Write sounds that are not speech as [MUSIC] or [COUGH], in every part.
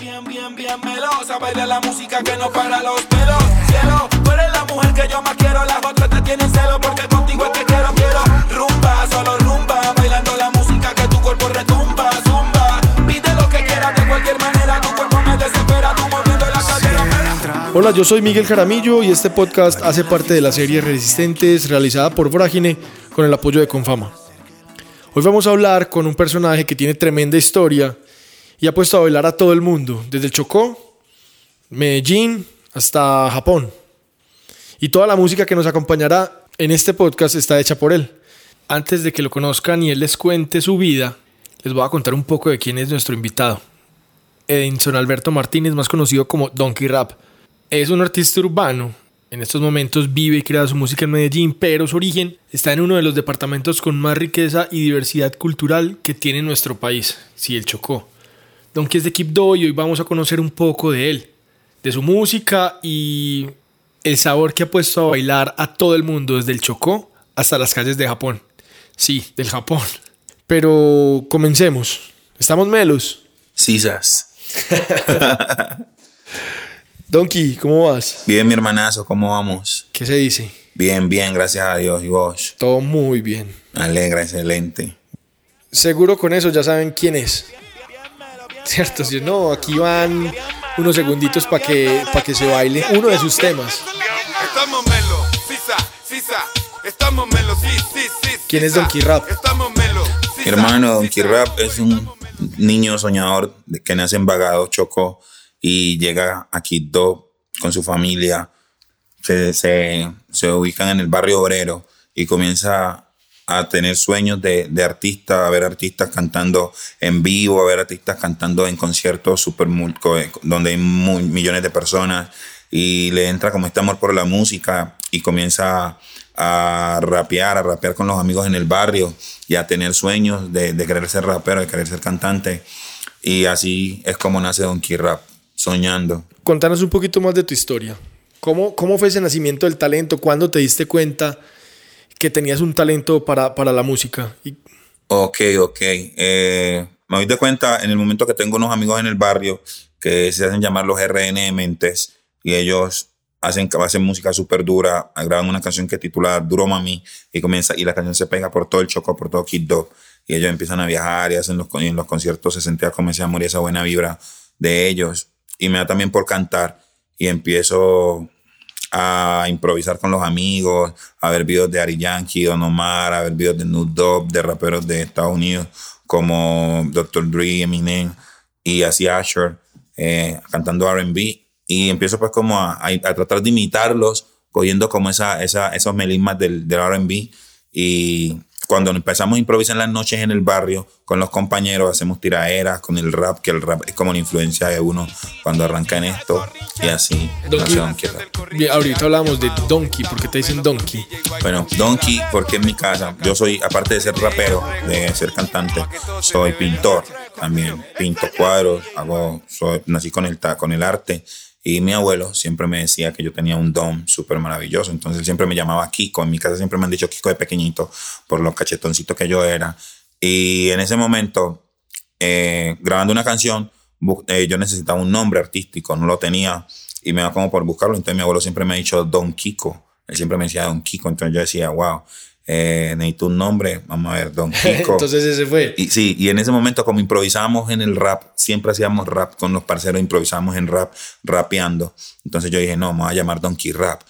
Bien, bien, bien, bien melosa, baila la música que no para los pelos. Cielo, tú eres la mujer que yo más quiero, las otras te tienen celo porque contigo es que quiero, quiero. Rumba, solo rumba, bailando la música que tu cuerpo retumba, zumba. Pide lo que quieras de cualquier manera, tu cuerpo me desespera, tú moviendo la cadera. Hola, yo soy Miguel Jaramillo y este podcast hace parte de la serie Resistentes realizada por Vorágine con el apoyo de Confama. Hoy vamos a hablar con un personaje que tiene tremenda historia y ha puesto a bailar a todo el mundo, desde el Chocó, Medellín, hasta Japón. Y toda la música que nos acompañará en este podcast está hecha por él. Antes de que lo conozcan y él les cuente su vida, les voy a contar un poco de quién es nuestro invitado. Edinson Alberto Martínez, más conocido como Donkey Rap. Es un artista urbano. En estos momentos vive y crea su música en Medellín, pero su origen está en uno de los departamentos con más riqueza y diversidad cultural que tiene nuestro país, sí, el Chocó. Donkey es de Quibdó y hoy vamos a conocer un poco de él, de su música y el sabor que ha puesto a bailar a todo el mundo desde el Chocó hasta las calles de Japón. Sí, del Japón. Pero comencemos. ¿Estamos melos? Sisas. [LAUGHS] Donkey, ¿cómo vas? Bien, mi hermanazo, ¿cómo vamos? ¿Qué se dice? Bien, bien, gracias a Dios. ¿Y vos? Todo muy bien. Alegra, excelente. Seguro con eso ya saben quién es. Cierto, si no, aquí van unos segunditos para que, pa que se baile uno de sus temas. Estamos melo, sisa, sisa. Estamos melo, sí, sí, sí. ¿Quién es sisa. Donkey Rap? Estamos melo. Mi hermano Donkey Rap es un niño soñador que nace en Bagado, Chocó, y llega a Quito con su familia. Se, se, se ubican en el barrio obrero y comienza a tener sueños de, de artista, a ver artistas cantando en vivo, a ver artistas cantando en conciertos super donde hay millones de personas y le entra como este amor por la música y comienza a rapear, a rapear con los amigos en el barrio y a tener sueños de, de querer ser rapero, de querer ser cantante. Y así es como nace Donkey Rap, soñando. Contanos un poquito más de tu historia. ¿Cómo, cómo fue ese nacimiento del talento? ¿Cuándo te diste cuenta que tenías un talento para, para la música? Y Ok, ok. Eh, me doy de cuenta en el momento que tengo unos amigos en el barrio que se hacen llamar los RN Mentes y ellos hacen, hacen música súper dura, graban una canción que titula Duro Mami y comienza y la canción se pega por todo el Choco, por todo Quito y ellos empiezan a viajar y hacen los, y en los conciertos se sentía como ese amor y esa buena vibra de ellos y me da también por cantar y empiezo a improvisar con los amigos, a ver videos de Ari Yankee, Don Omar, a ver videos de Snoop Dogg, de raperos de Estados Unidos como Dr. Dre, Eminem y así Asher eh, cantando R&B y empiezo pues como a, a- a tratar de imitarlos, cogiendo como esa, esa, esos melismas del, del R&B y cuando empezamos a improvisar en las noches en el barrio con los compañeros, hacemos tiraderas con el rap, que el rap es como la influencia de uno cuando arranca en esto y así. Donkey- ahorita hablamos de Donkey, ¿por qué te dicen Donkey? Bueno, Donkey, porque en mi casa, yo soy, aparte de ser rapero, de ser cantante, soy pintor también. Pinto cuadros, hago, soy, nací con el, con el arte. Y mi abuelo siempre me decía que yo tenía un don súper maravilloso. Entonces él siempre me llamaba Kiko. En mi casa siempre me han dicho Kiko de pequeñito por los cachetoncitos que yo era. Y en ese momento, eh, grabando una canción, eh, yo necesitaba un nombre artístico, no lo tenía. Y me da como por buscarlo. Entonces mi abuelo siempre me ha dicho Don Kiko. Él siempre me decía Don Kiko. Entonces yo decía, wow, eh, necesito un nombre. Vamos a ver, Don [LAUGHS] Kiko. Entonces ese fue. Y sí, y en ese momento como improvisábamos en el rap, siempre hacíamos rap con los parceros, improvisábamos en rap, rapeando. Entonces yo dije, no, me voy a llamar Donkey Rap.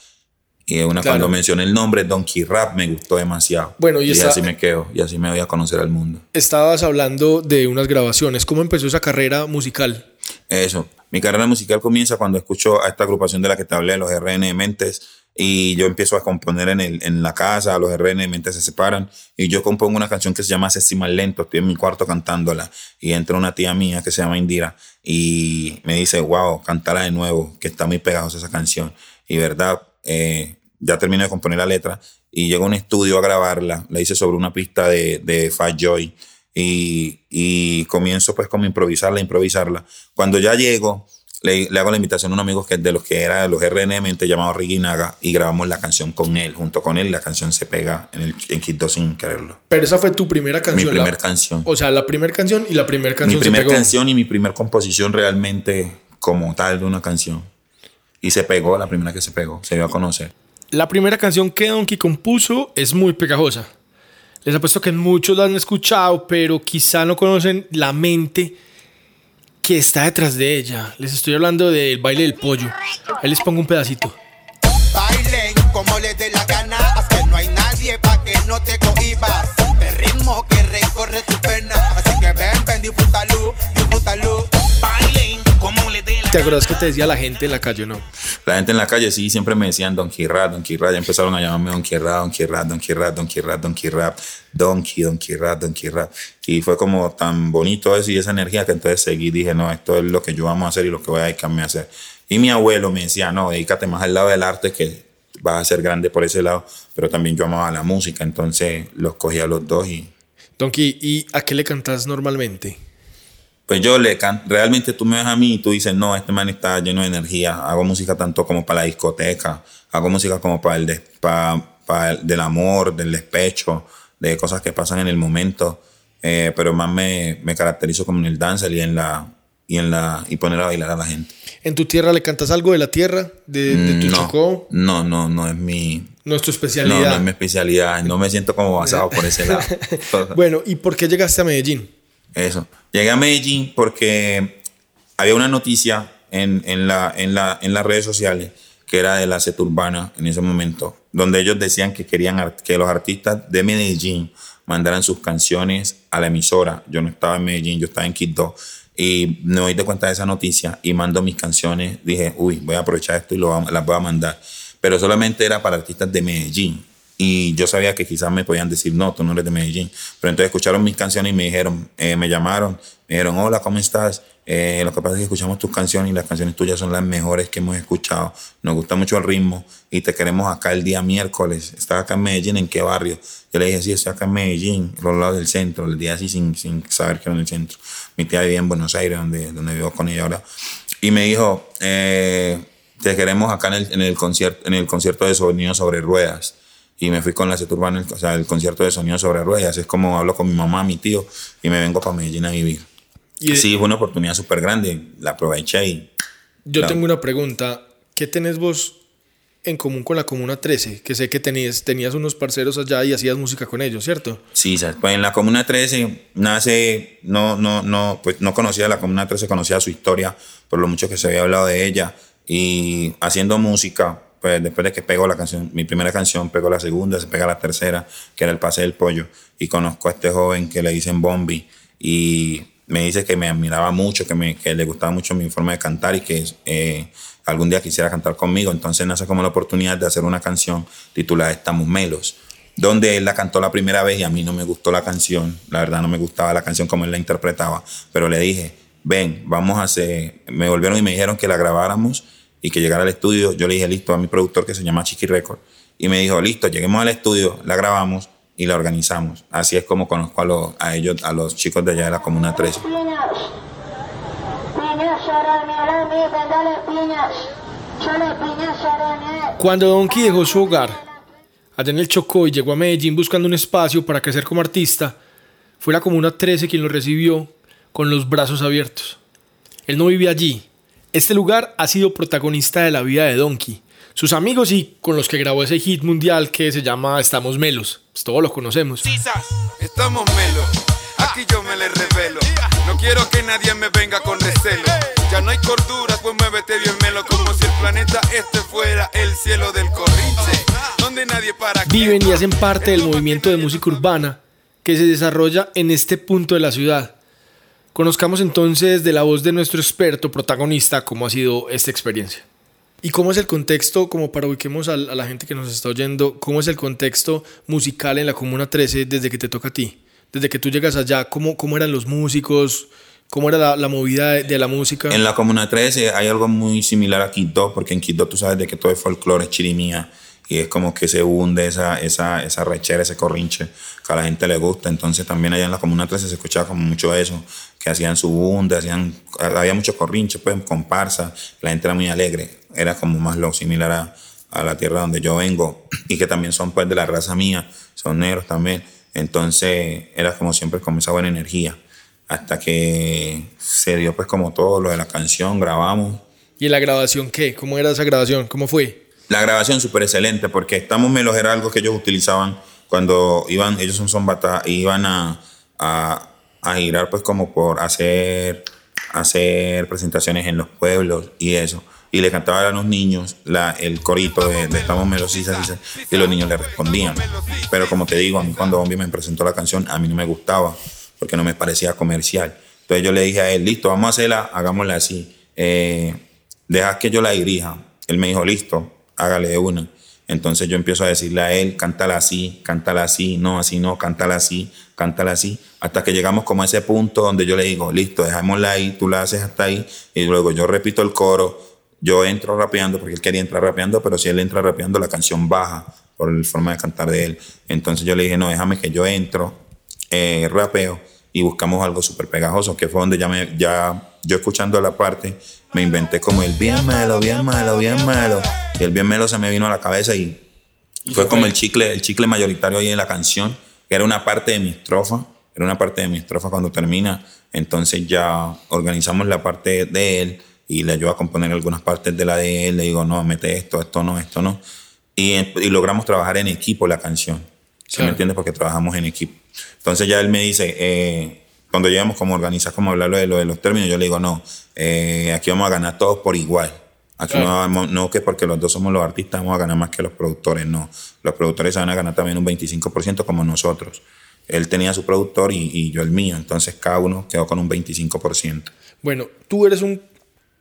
Y una Claro. cuando mencioné el nombre Donkey Rap me gustó demasiado. Bueno, y esa- así me quedo, y así me voy a conocer al mundo. Estabas hablando de unas grabaciones. ¿Cómo empezó esa carrera musical? Eso. Mi carrera musical comienza cuando escucho a esta agrupación de la que te hablé, los RN Mentes, y yo empiezo a componer en, el, en la casa, los RN Mentes se separan, y yo compongo una canción que se llama Más Lento, estoy en mi cuarto cantándola, y entra una tía mía que se llama Indira, y me dice, wow, cántala de nuevo, que está muy pegajosa esa canción. Y verdad, eh, ya terminé de componer la letra, y llego a un estudio a grabarla, la hice sobre una pista de, de Fat Joy, y, y comienzo pues como improvisarla, improvisarla. Cuando ya llego, le, le hago la invitación a un amigo que de los que era de los RNM, llamado Ricky Naga, y grabamos la canción con él, junto con él, la canción se pega en, el, en Kid 2 sin quererlo. Pero esa fue tu primera Mi canción. primera la- canción. O sea, la primera canción y la primera Mi canción se primera canción y mi primera composición realmente como tal de una canción. Y se pegó, la primera que se pegó, se dio a conocer. La primera canción que Donkey compuso es muy pegajosa. Les apuesto que muchos la han escuchado, pero quizá no conocen la mente que está detrás de ella. Les estoy hablando del baile del pollo. Ahí les pongo un pedacito. Bailen como les dé la gana, haz que no hay nadie pa' que no te cohibas. El ritmo que recorre tu pena, así que ven, ven, disfrútalo, disfrútalo. Bailen como les dé la ¿Te acuerdas que te decía la gente en la calle, no? La gente en la calle sí siempre me decían Donkey Rap, Donkey Rap. Ya empezaron a llamarme Donkey Rap, Donkey Rap, Donkey Rap, Donkey Rap, Donkey Rap, Donkey, Donkey Rap, Donkey Rap. Y fue como tan bonito eso y esa energía que entonces seguí. Dije, no, esto es lo que yo vamos a hacer y lo que voy a dedicarme a hacer. Y mi abuelo me decía, no, dedícate más al lado del arte que vas a ser grande por ese lado. Pero también yo amaba la música, entonces los cogí a los dos y Donkey, ¿y a qué le cantas normalmente? Pues yo le canto, realmente tú me ves a mí y tú dices, no, este man está lleno de energía, hago música tanto como para la discoteca, hago música como para el, des- para, para el del amor, del despecho, de cosas que pasan en el momento, eh, pero más me, me caracterizo como en el dance y en la y en la y poner a bailar a la gente. ¿En tu tierra le cantas algo de la tierra? ¿De, de tu no, Chocó? no, no, no es mi, No es tu no, especialidad. no es mi especialidad, no me siento como basado por ese lado. [LAUGHS] Bueno, ¿y por qué llegaste a Medellín? Eso. Llegué a Medellín porque había una noticia en, en, la, las redes sociales que era de la set urbana en ese momento, donde ellos decían que querían que los artistas de Medellín mandaran sus canciones a la emisora. Yo no estaba en Medellín, yo estaba en Quito. Y me doy de cuenta de esa noticia y mando mis canciones. Dije, uy, voy a aprovechar esto y las voy a mandar. Pero solamente era para artistas de Medellín. Y yo sabía que quizás me podían decir, no, tú no eres de Medellín. Pero entonces escucharon mis canciones y me dijeron, eh, me llamaron, me dijeron, hola, ¿cómo estás? Eh, lo que pasa es que escuchamos tus canciones y las canciones tuyas son las mejores que hemos escuchado. Nos gusta mucho el ritmo y te queremos acá el día miércoles. ¿Estás acá en Medellín? ¿En qué barrio? Yo le dije, sí, estoy acá en Medellín, los lados del centro. El día así sin, sin saber que era en el centro. Mi tía vivía en Buenos Aires, donde, donde vivo con ella ahora. Y me dijo, eh, te queremos acá en el, en el concierto, en el concierto de sonido sobre ruedas. Y me fui con la set urbana, o sea, el concierto de sonido sobre ruedas. Es como hablo con mi mamá, mi tío, y me vengo para Medellín a vivir. Y sí, fue una oportunidad súper grande. La aproveché y yo claro. tengo una pregunta. ¿Qué tenés vos en común con la Comuna 13? Que sé que tenías, tenías unos parceros allá y hacías música con ellos, ¿cierto? Sí, pues en la Comuna 13 nace, no, no, no, pues no conocía la Comuna 13, conocía su historia por lo mucho que se había hablado de ella. Y haciendo música, pues después de que pegó la canción, mi primera canción, pegó la segunda, se pega la tercera, que era El Pase del Pollo. Y conozco a este joven que le dicen Bombi. Y me dice que me admiraba mucho, que, me, que le gustaba mucho mi forma de cantar y que eh, algún día quisiera cantar conmigo. Entonces nace como la oportunidad de hacer una canción titulada Estamos Melos donde él la cantó la primera vez y a mí no me gustó la canción, la verdad no me gustaba la canción como él la interpretaba, pero le dije, ven, vamos a hacer, me volvieron y me dijeron que la grabáramos y que llegara al estudio, yo le dije listo a mi productor que se llama Chiqui Record y me dijo, listo, lleguemos al estudio, la grabamos y la organizamos. Así es como conozco a, los, ellos, a los chicos de allá de la Comuna 13. Piñas. Piñas, Sarami, Alami, dale piñas. Solo piñas, Sarami. Cuando Donkey dejó su hogar allá en el Chocó y llegó a Medellín buscando un espacio para crecer como artista, fue la Comuna 13 quien lo recibió con los brazos abiertos. Él no vivía allí. Este lugar ha sido protagonista de la vida de Donkey, sus amigos y con los que grabó ese hit mundial que se llama Estamos Melos. Pues todos lo conocemos. Estamos melo, aquí yo me le revelo. No quiero que nadie me venga con recelo. Ya no hay cordura, pues muévete bien melo. Como si el planeta este fuera el cielo del corrinche. Donde nadie para. Viven y hacen parte del movimiento de música urbana que se desarrolla en este punto de la ciudad. Conozcamos entonces de la voz de nuestro experto protagonista cómo ha sido esta experiencia. ¿Y cómo es el contexto, como para ubiquemos a, a la gente que nos está oyendo, cómo es el contexto musical en la Comuna 13 desde que te toca a ti? Desde que tú llegas allá, ¿cómo, cómo eran los músicos? ¿Cómo era la, la movida de, de la música? En la Comuna 13 hay algo muy similar a Quito, porque en Quito tú sabes de que todo es folclore, chirimía y es como que se hunde esa, esa, esa rechera, ese corrinche que a la gente le gusta. Entonces también allá en la Comuna 13 se escuchaba como mucho eso, que hacían su bunde, hacían, había mucho corrinche, pues comparsa, la gente era muy alegre, era como más lo similar a, a la tierra donde yo vengo [CLEARS THROAT] y que también son pues de la raza mía, son negros también. Entonces era como siempre con esa buena energía. Hasta que se dio pues como todo lo de la canción, grabamos. ¿Y la grabación qué? ¿Cómo era esa grabación? ¿Cómo fue? La grabación súper excelente porque Estamos Melos era algo que ellos utilizaban cuando iban, ellos son Zombata, iban a, a, a girar pues como por hacer, hacer presentaciones en los pueblos y eso y le cantaban a los niños la, el corito de, Estamos Melosisas y los niños le respondían. Pero como te digo, a mí cuando Bombi me presentó la canción, a mí no me gustaba porque no me parecía comercial. Entonces yo le dije a él, listo, vamos a hacerla, hagámosla así. Eh, deja que yo la dirija. Él me dijo, listo, hágale una. Entonces yo empiezo a decirle a él, cántala así, cántala así, no, así no, cántala así, cántala así, hasta que llegamos como a ese punto donde yo le digo, listo, dejámosla ahí, tú la haces hasta ahí, y luego yo repito el coro, yo entro rapeando porque él quería entrar rapeando, pero si él entra rapeando, la canción baja por la forma de cantar de él. Entonces yo le dije, no, déjame que yo entro, eh, rapeo y buscamos algo súper pegajoso, que fue donde ya, me, ya yo escuchando la parte, me inventé como el bien malo, bien malo, bien malo. Y el bien malo se me vino a la cabeza y fue como el chicle, el chicle mayoritario ahí en la canción, que era una parte de mi estrofa, era una parte de mi estrofa cuando termina. Entonces ya organizamos la parte de él y le ayudo a componer algunas partes de la de él, le digo, no, mete esto, esto no, esto no. Y, y logramos trabajar en equipo la canción. ¿Sí me entiendes? Porque trabajamos en equipo. Entonces ya él me dice, eh, cuando llegamos como organizar, como hablarlo de, lo de los términos, yo le digo, no, eh, aquí vamos a ganar todos por igual. Aquí no, no que porque los dos somos los artistas vamos a ganar más que los productores, no. Los productores van a ganar también un 25% como nosotros. Él tenía su productor y, y yo el mío, entonces cada uno quedó con un 25%. Bueno, tú eres un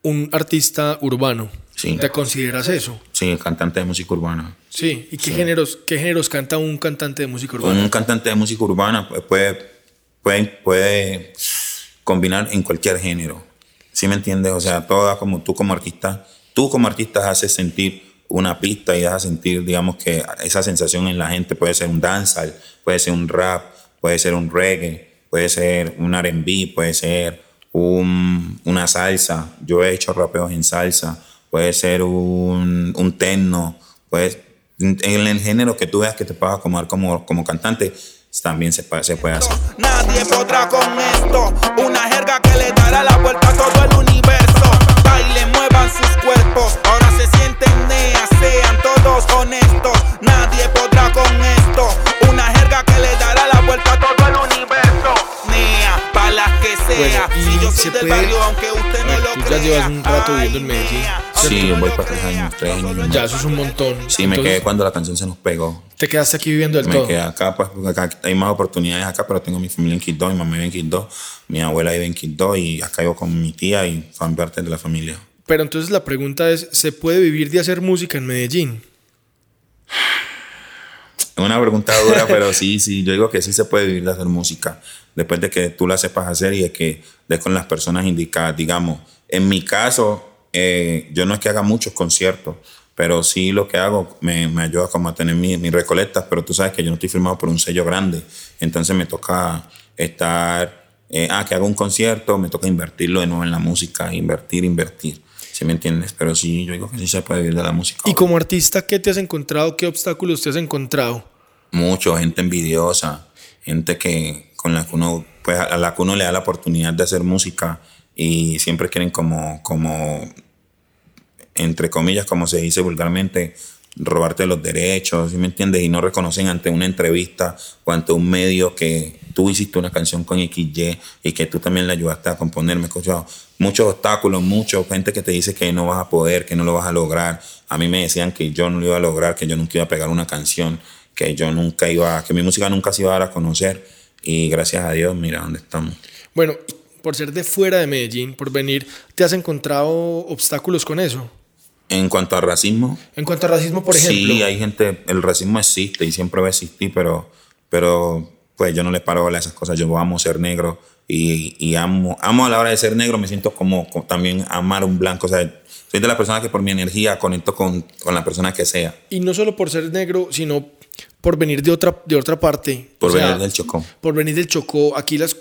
un artista urbano. Sí. ¿Te consideras eso? Sí, cantante de música urbana. Sí. ¿Y qué, Géneros, qué géneros canta un cantante de música urbana? Un cantante de música urbana puede, puede, puede combinar en cualquier género. ¿Sí me entiendes? O sea, toda como tú como artista, tú como artista haces sentir una pista y haces sentir, digamos, que esa sensación en la gente puede ser un dancehall, puede ser un rap, puede ser un reggae, puede ser un R&B, puede ser un, una salsa. Yo he hecho rapeos en salsa. Puede ser un, un techno. Pues, en el género que tú veas que te puedas acomodar como, como cantante, también se, se puede hacer. Nadie podrá con esto. Honestos. Nadie podrá con esto. Una jerga que le dará la vuelta a todo el universo. Nea, para las que sea. Bueno, si yo y soy se del puede- barrio, aunque usted no lo tú ya crea. llevas un rato viviendo en Medellín. Sí, yo voy para tres años, tres años. y. Ya, eso es un montón. Sí, me Entonces, quedé cuando la canción se nos pegó. Te quedaste aquí viviendo del Me todo. quedé acá, pues, porque acá hay más oportunidades acá, pero tengo mi familia en Quito, mi mamá vive en Quito, mi abuela vive en Quito y acá vivo con mi tía y son parte de la familia. Pero entonces la pregunta es, ¿se puede vivir de hacer música en Medellín? Es una pregunta dura, [LAUGHS] pero sí, sí, yo digo que sí se puede vivir de hacer música, después de que tú la sepas hacer y de que des con las personas indicadas. Digamos, en mi caso, eh, yo no es que haga muchos conciertos, pero sí lo que hago me, me ayuda como a tener mi- mis recolectas, pero tú sabes que yo no estoy firmado por un sello grande, entonces me toca estar, eh, ah, que hago un concierto, me toca invertirlo de nuevo en la música, invertir, invertir. ¿Sí me entiendes? Pero sí, yo digo que sí se puede vivir de la música. Y como artista, ¿qué te has encontrado? ¿Qué obstáculos te has encontrado? mucho, gente envidiosa, gente que con la que uno, pues a la que uno le da la oportunidad de hacer música y siempre quieren como, como, entre comillas, como se dice vulgarmente, robarte los derechos, ¿sí me entiendes? Y no reconocen ante una entrevista o ante un medio que tú hiciste una canción con XY y que tú también le ayudaste a componer. Me he escuchado muchos obstáculos, mucha gente que te dice que no vas a poder, que no lo vas a lograr. A mí me decían que yo no lo iba a lograr, que yo nunca iba a pegar una canción, que yo nunca iba, que mi música nunca se iba a dar a conocer. Y gracias a Dios, mira dónde estamos. Bueno, por ser de fuera de Medellín, por venir, ¿te has encontrado obstáculos con eso? En cuanto a racismo, En cuanto a racismo, por ejemplo. Sí, hay gente, el racismo existe y siempre va a existir, pero, pero pues yo no les paro a esas cosas. Yo amo ser negro y, y amo, amo a la hora de ser negro, me siento como, como también amar un blanco. O sea, soy de las personas que por mi energía conecto con, con la persona que sea. Y no solo por ser negro, sino por venir de otra, de otra parte. Por O sea, venir del Chocó. Por venir del Chocó. Aquí las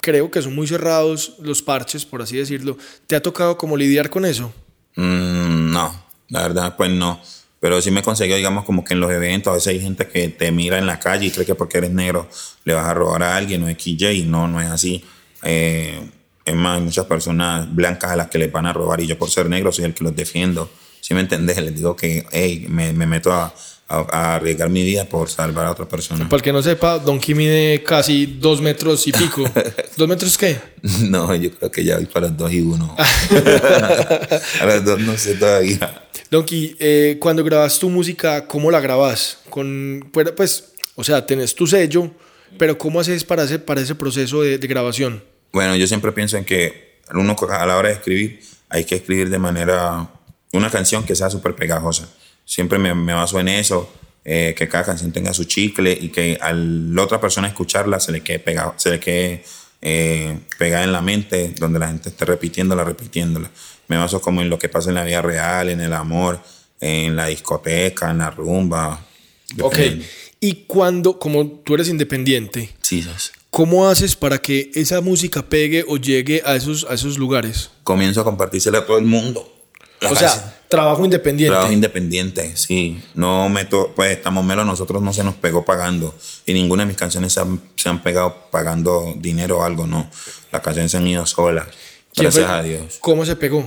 creo que son muy cerrados los parches, por así decirlo. ¿Te ha tocado como lidiar con eso? Mm, no, la verdad, pues no. Pero sí me consiguió, digamos, como que en los eventos, a veces hay gente que te mira en la calle y cree que porque eres negro le vas a robar a alguien o XJ. No, no es así. Eh, es más, hay muchas personas blancas a las que les van a robar y yo por ser negro soy el que los defiendo. ¿Sí me entendés? Les digo que, hey, me, me meto a, a- a arriesgar mi vida por salvar a otra persona. Para el que no sepa, Donkey mide casi dos metros y pico. [LAUGHS] ¿Dos metros qué? No, yo creo que ya voy para los dos y uno. [LAUGHS] a los dos no sé todavía. Donkey, eh, cuando grabas tu música, ¿cómo la grabas? Con, pues, pues, o sea, tenés tu sello, pero ¿cómo haces para ese, para ese proceso de, de grabación? Bueno, yo siempre pienso en que uno a la hora de escribir hay que escribir de manera, una canción que sea súper pegajosa. Siempre me, me baso en eso, eh, que cada canción tenga su chicle y que a la otra persona escucharla se le quede pegado, se le quede eh, pegada en la mente, donde la gente esté repitiéndola, repitiéndola. Me baso como en lo que pasa en la vida real, en el amor, en la discoteca, en la rumba. Ok. Y cuando, como tú eres independiente. ¿cómo haces para que esa música pegue o llegue a esos, a esos lugares? Comienzo a compartírsela a todo el mundo. La o canción. sea, trabajo independiente. Trabajo independiente, sí. No meto, pues estamos melos, nosotros no se nos pegó pagando. Y ninguna de mis canciones se han, se han pegado pagando dinero o algo, no. Las canciones se han ido solas. ¿Quién Gracias fue- a Dios. ¿Cómo se pegó?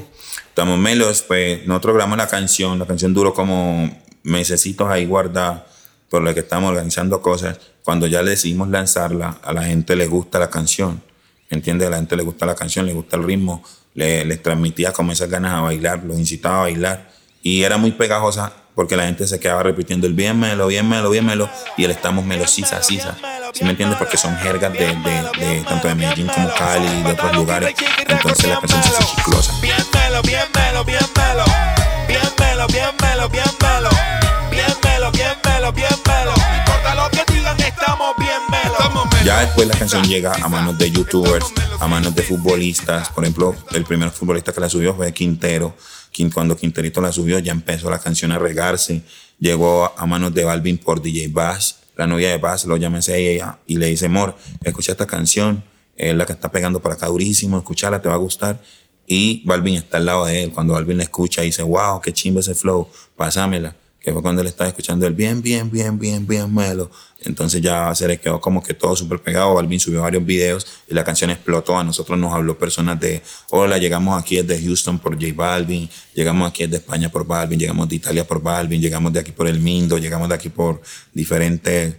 Estamos melos, pues nosotros grabamos la canción. La canción duró como mesecitos ahí guardada por lo que estamos organizando cosas. Cuando ya decidimos lanzarla, a la gente le gusta la canción. ¿Me entiendes? A la gente le gusta la canción, le gusta el ritmo. Le, les transmitía como esas ganas a bailar, los incitaba a bailar. Y era muy pegajosa porque la gente se quedaba repitiendo el bien melo, bien melo, bien melo. Y el estamos melo, sisa, sisa. ¿Sí me entiendes? Porque son jergas de, de, tanto de Medellín como Cali y de otros lugares. Entonces la canción se hace chiclosa. Bien melo, bien melo, bien melo. Bien melo, bien melo, bien melo. Digan, estamos bien melos. Ya después la canción llega a manos de youtubers, a manos de futbolistas. Por ejemplo, el primer futbolista que la subió fue Quintero. Quin- Cuando Quinterito la subió, ya empezó la canción a regarse. Llegó a manos de Balvin por DJ Bass. La novia de Bass lo llama a ella y le dice, Mor, escucha esta canción. Es la que está pegando para acá durísimo. Escuchala, te va a gustar. Y Balvin está al lado de él. Cuando Balvin la escucha, dice, wow, qué chimba ese flow. Pásamela que fue cuando él estaba escuchando el bien, bien, bien, bien, bien melo. Entonces ya se le quedó como que todo súper pegado. Balvin subió varios videos y la canción explotó. A nosotros nos habló personas de, hola, llegamos aquí desde Houston por J Balvin, llegamos aquí desde España por Balvin, llegamos de Italia por Balvin, llegamos de aquí por El Mindo, llegamos de aquí por diferentes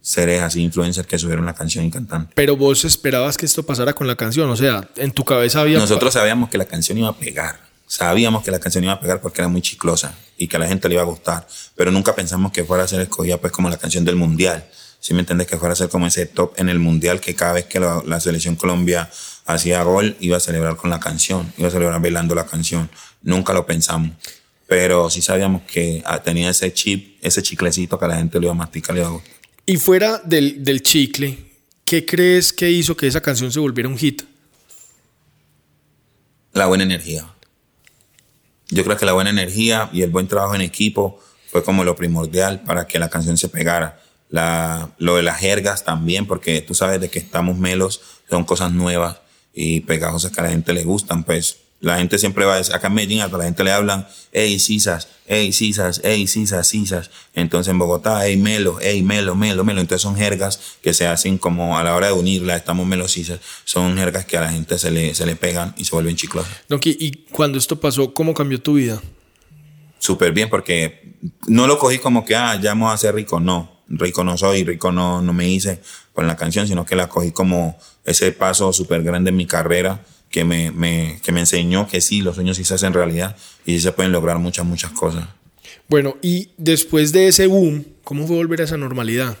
seres así, influencers que subieron la canción y cantan. Pero vos esperabas que esto pasara con la canción, o sea, en tu cabeza había... Nosotros sabíamos que la canción iba a pegar. Sabíamos que la canción iba a pegar porque era muy chiclosa y que a la gente le iba a gustar. Pero nunca pensamos que fuera a ser escogida pues como la canción del mundial. Si me entiendes? Que fuera a ser como ese top en el mundial que cada vez que la, la selección Colombia hacía gol iba a celebrar con la canción, iba a celebrar bailando la canción. Nunca lo pensamos. Pero sí sabíamos que ah, tenía ese chip, ese chiclecito que a la gente le iba a masticar, le iba a gustar. Y fuera del, del chicle, ¿qué crees que hizo que esa canción se volviera un hit? la buena energía. Yo creo que la buena energía y el buen trabajo en equipo fue como lo primordial para que la canción se pegara. La, lo de las jergas también, porque tú sabes de que estamos melos, son cosas nuevas y pegajosas que a la gente le gustan. Pues la gente siempre va acá en Medellín a la gente le hablan, hey, sisas, hey, sisas, hey, sisas, sisas. Entonces en Bogotá, hey, melo, hey, melo, melo, melo. Entonces son jergas que se hacen como a la hora de unirla, estamos melos, sisas. Son jergas que a la gente se le, se le pegan y se vuelven chiclosas. Donkey, y cuando esto pasó, ¿cómo cambió tu vida? súper bien porque no lo cogí como que, ah, ya vamos a ser rico. No, rico no soy, rico no, no me hice con la canción, sino que la cogí como ese paso súper grande en mi carrera que me, me, que me enseñó que sí, los sueños sí se hacen realidad y sí se pueden lograr muchas, muchas cosas. Bueno, y después de ese boom, ¿cómo fue volver a esa normalidad?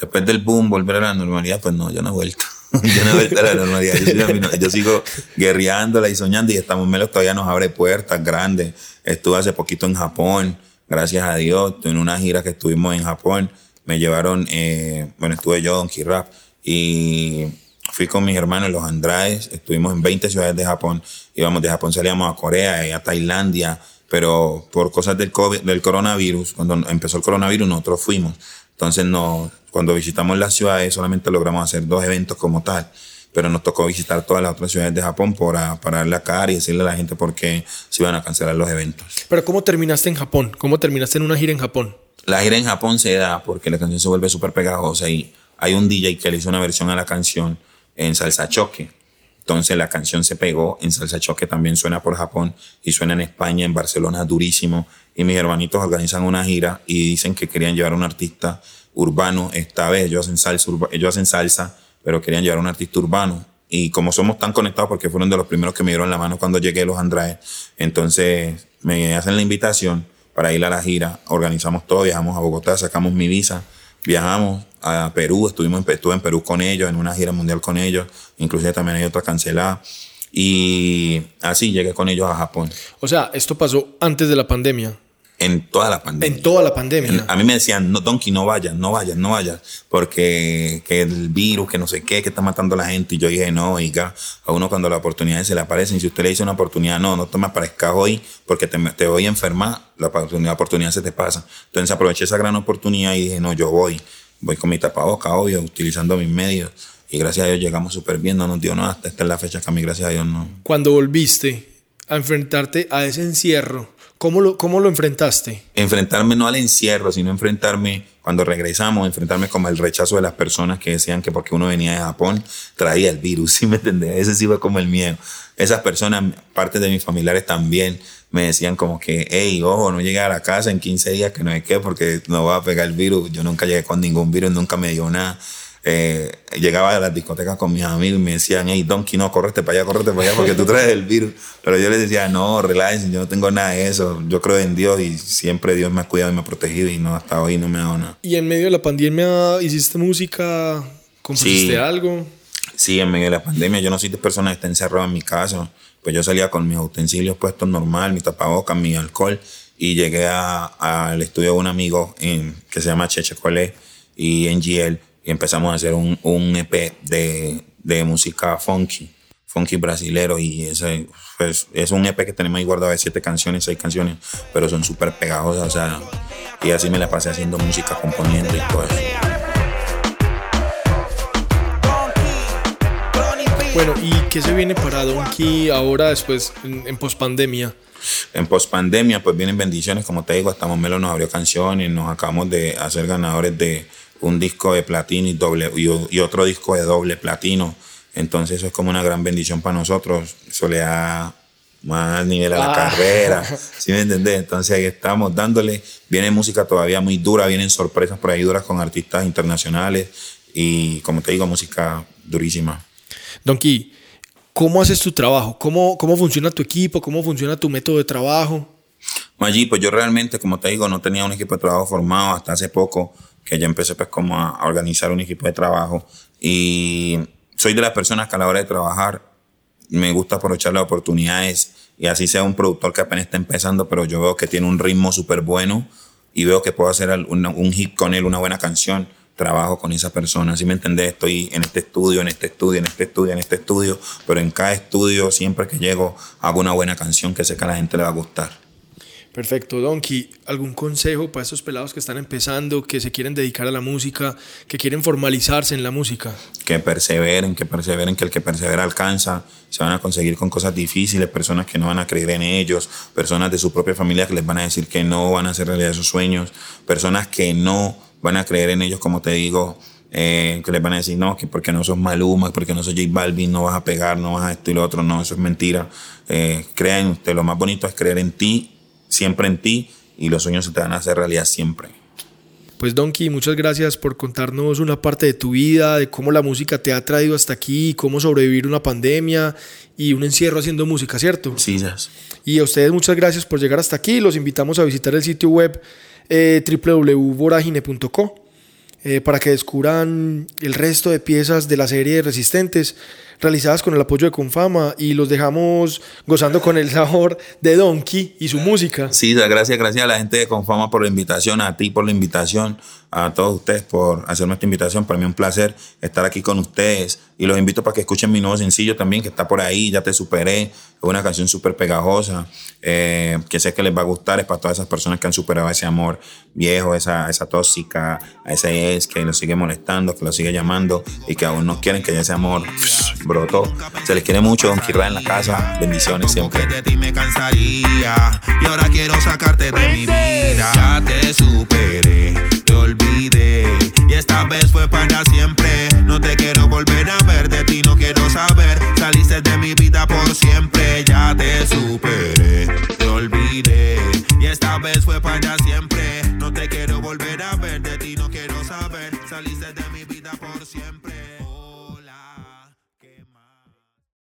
Después del boom, volver a la normalidad, pues no, yo no he vuelto. [LAUGHS] yo no he vuelto a la normalidad. Yo, sigo- yo sigo guerreándola y soñando y estamos melos todavía nos abre puertas grandes. Estuve hace poquito en Japón, gracias a Dios, en una gira que estuvimos en Japón. me llevaron, eh, bueno, estuve yo, Donkey Rap, y fui con mis hermanos, los Andrades, estuvimos en 20 ciudades de Japón, íbamos de Japón, salíamos a Corea, y a Tailandia, pero por cosas del, COVID, del coronavirus, cuando empezó el coronavirus, nosotros fuimos. Entonces, no, cuando visitamos las ciudades, solamente logramos hacer dos eventos como tal pero nos tocó visitar todas las otras ciudades de Japón para, para darle la cara y decirle a la gente por qué se iban a cancelar los eventos. Pero ¿cómo terminaste en Japón? ¿Cómo terminaste en una gira en Japón? La gira en Japón se da porque la canción se vuelve súper pegajosa y hay un DJ que le hizo una versión a la canción en salsa choque. Entonces la canción se pegó en salsa choque, también suena por Japón y suena en España, en Barcelona, durísimo. Y mis hermanitos organizan una gira y dicen que querían llevar a un artista urbano. Esta vez ellos hacen salsa, ellos hacen salsa pero querían llevar a un artista urbano. Y como somos tan conectados, porque fueron de los primeros que me dieron la mano cuando llegué los Andrade, entonces me hacen la invitación para ir a la gira. Organizamos todo, viajamos a Bogotá, sacamos mi visa, viajamos a Perú, estuvimos en, estuve en Perú con ellos, en una gira mundial con ellos, inclusive también hay otra cancelada. Y así llegué con ellos a Japón. O sea, esto pasó antes de la pandemia en toda la pandemia. En toda la pandemia. a mí me decían, no, Donkey, no vayas, no vayas, no vayas, porque que el virus, que no sé qué, que está matando a la gente. Y yo dije, no, oiga, a uno cuando las oportunidades se le aparecen, si usted le dice una oportunidad, no, no te me aparezcas hoy porque te, te voy a enfermar, la oportunidad, la oportunidad se te pasa. Entonces aproveché esa gran oportunidad y dije, no, yo voy, voy con mi tapaboca, obvio, utilizando mis medios. Y gracias a Dios llegamos súper bien, no nos dio nada, hasta esta es la fecha que a mí, gracias a Dios, no. Cuando volviste a enfrentarte a ese encierro, ¿Cómo lo, ¿Cómo lo enfrentaste? Enfrentarme no al encierro, sino enfrentarme, cuando regresamos, enfrentarme como el rechazo de las personas que decían que porque uno venía de Japón traía el virus, [LAUGHS] ¿sí me entendés? Ese sí fue como el miedo. Esas personas, parte de mis familiares también, me decían como que, hey, ojo, no llegué a la casa en 15 días, que no hay qué, porque no va a pegar el virus. Yo nunca llegué con ningún virus, nunca me dio nada. Eh, llegaba a las discotecas con mis amigos y me decían, hey, Donkey, no, correte para allá, correte para allá, porque tú traes el virus. Pero yo les decía, no, relájense, yo no tengo nada de eso. Yo creo en Dios y siempre Dios me ha cuidado y me ha protegido y no, hasta hoy no me ha dado nada. ¿Y en medio de la pandemia hiciste música? ¿Compusiste algo? Sí, en medio de la pandemia. Yo no soy de persona que está encerrada en mi casa. Pues yo salía con mis utensilios puestos normal, mi tapabocas, mi alcohol y llegué al estudio de un amigo en, que se llama Cheche Colé y NGL y empezamos a hacer un, un EP de, de, música funky, funky brasilero y ese, pues, es un EP que tenemos ahí guardado de siete canciones, seis canciones, pero son súper pegajosas, o sea, y así me la pasé haciendo música, componiendo y todo eso. Bueno, ¿y qué se viene para Donkey ahora después en, en pospandemia? En pospandemia, pues vienen bendiciones, como te digo, estamos Melo nos abrió canciones, nos acabamos de hacer ganadores de un disco de platino y, doble, y, otro disco de doble platino. Entonces eso es como una gran bendición para nosotros. Eso le da más nivel a la ah. carrera. [LAUGHS] ¿Sí me entendés? Entonces ahí estamos dándole. Viene música todavía muy dura, vienen sorpresas por ahí duras con artistas internacionales y como te digo, música durísima. Donkey, ¿cómo haces tu trabajo? ¿Cómo, ¿Cómo funciona tu equipo? ¿Cómo funciona tu método de trabajo? Allí, pues yo realmente, como te digo, no tenía un equipo de trabajo formado hasta hace poco que ya empecé pues como a, organizar un equipo de trabajo y soy de las personas que a la hora de trabajar me gusta aprovechar las oportunidades y así sea un productor que apenas está empezando, pero yo veo que tiene un ritmo súper bueno y veo que puedo hacer un, un hit con él, una buena canción trabajo con esa persona. Si me entendés, estoy en este estudio, en este estudio, en este estudio, en este estudio, pero en cada estudio, siempre que llego, hago una buena canción que sé que a la gente le va a gustar. Perfecto, Donkey. ¿Algún consejo para esos pelados que están empezando, que se quieren dedicar a la música, que quieren formalizarse en la música? Que perseveren, que perseveren, que el que persevera alcanza. Se van a conseguir con cosas difíciles, personas que no van a creer en ellos, personas de su propia familia que les van a decir que no van a hacer realidad sus sueños, personas que no van a creer en ellos, como te digo, eh, que les van a decir, no, que porque no sos Maluma, porque no sos J Balvin, no vas a pegar, no vas a esto y lo otro. No, eso es mentira. Eh, crean usted, lo más bonito es creer en ti siempre en ti y los sueños se te van a hacer realidad siempre. Pues Donkey, muchas gracias por contarnos una parte de tu vida, de cómo la música te ha traído hasta aquí, cómo sobrevivir una pandemia y un encierro haciendo música, ¿cierto? Sí, ya. Y a ustedes muchas gracias por llegar hasta aquí. Los invitamos a visitar el sitio web eh, www.voragine.co para que descubran el resto de piezas de la serie de Resistentes realizadas con el apoyo de Confama y los dejamos gozando con el sabor de Donkey y su música. Sí, gracias, gracias a la gente de Confama por la invitación, a ti por la invitación. a todos ustedes por hacerme esta invitación. Para mí es un placer estar aquí con ustedes y los invito para que escuchen mi nuevo sencillo también, que está por ahí, Ya te superé. Es una canción súper pegajosa, eh, que sé que les va a gustar. Es para todas esas personas que han superado ese amor viejo, esa, esa tóxica, a ese ex que lo sigue molestando, que lo sigue llamando y que aún no quieren que ese amor brotó. Se les quiere mucho, Don Kirra en la casa. Bendiciones siempre. de ti me cansaría y ahora quiero sacarte de mi vida. Ya te superé, te olvidé y esta vez fue para siempre. No te quiero volver a ver, de ti no quiero saber. Saliste de mi vida por siempre, ya te superé, te olvidé y esta vez fue para siempre. No te quiero volver a ver, de ti no quiero saber. Saliste de mi vida por siempre.